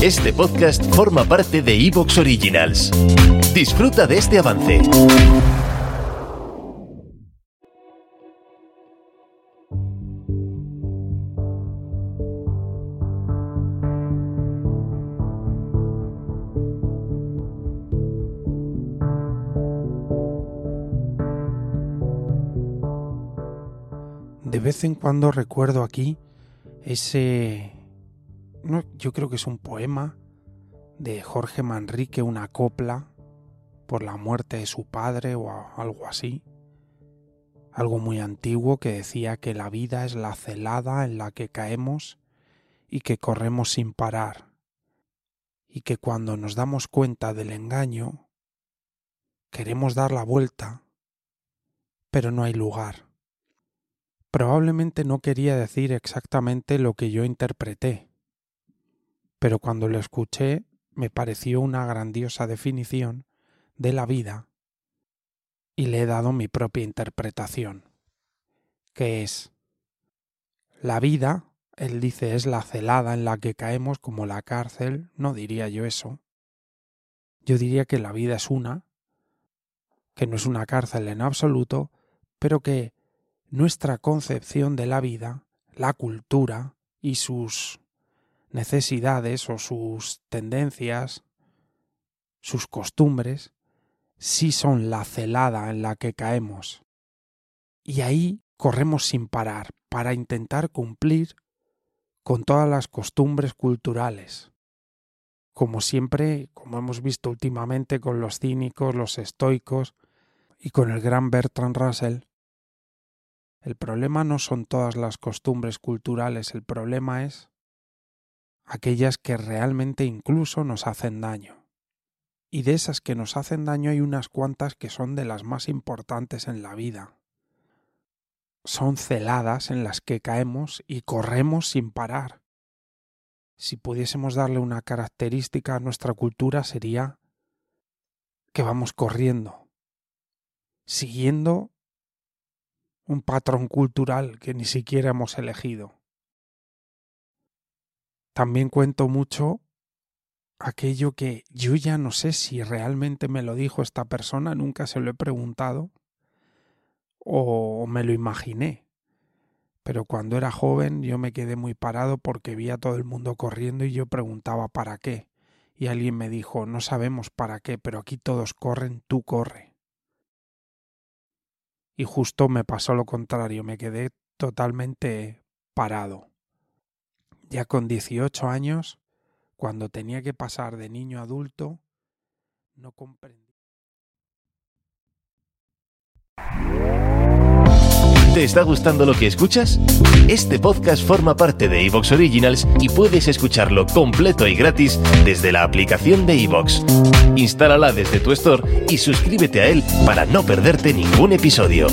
Este podcast forma parte de Evox Originals. Disfruta de este avance. De vez en cuando recuerdo aquí ese... No, yo creo que es un poema de Jorge Manrique, una copla por la muerte de su padre o algo así. Algo muy antiguo que decía que la vida es la celada en la que caemos y que corremos sin parar. Y que cuando nos damos cuenta del engaño, queremos dar la vuelta, pero no hay lugar. Probablemente no quería decir exactamente lo que yo interpreté, pero cuando lo escuché me pareció una grandiosa definición de la vida y le he dado mi propia interpretación, que es la vida, él dice, es la celada en la que caemos como la cárcel, no diría yo eso. Yo diría que la vida es una, que no es una cárcel en absoluto, pero que nuestra concepción de la vida, la cultura y sus necesidades o sus tendencias, sus costumbres, sí son la celada en la que caemos. Y ahí corremos sin parar para intentar cumplir con todas las costumbres culturales. Como siempre, como hemos visto últimamente con los cínicos, los estoicos y con el gran Bertrand Russell, el problema no son todas las costumbres culturales, el problema es aquellas que realmente incluso nos hacen daño. Y de esas que nos hacen daño hay unas cuantas que son de las más importantes en la vida. Son celadas en las que caemos y corremos sin parar. Si pudiésemos darle una característica a nuestra cultura sería que vamos corriendo, siguiendo un patrón cultural que ni siquiera hemos elegido. También cuento mucho aquello que yo ya no sé si realmente me lo dijo esta persona, nunca se lo he preguntado o me lo imaginé. Pero cuando era joven yo me quedé muy parado porque vi a todo el mundo corriendo y yo preguntaba para qué. Y alguien me dijo, no sabemos para qué, pero aquí todos corren, tú corre y justo me pasó lo contrario, me quedé totalmente parado. Ya con 18 años, cuando tenía que pasar de niño a adulto, no comprendí. ¿Te está gustando lo que escuchas? Este podcast forma parte de Evox Originals y puedes escucharlo completo y gratis desde la aplicación de Evox. Instálala desde tu store y suscríbete a él para no perderte ningún episodio.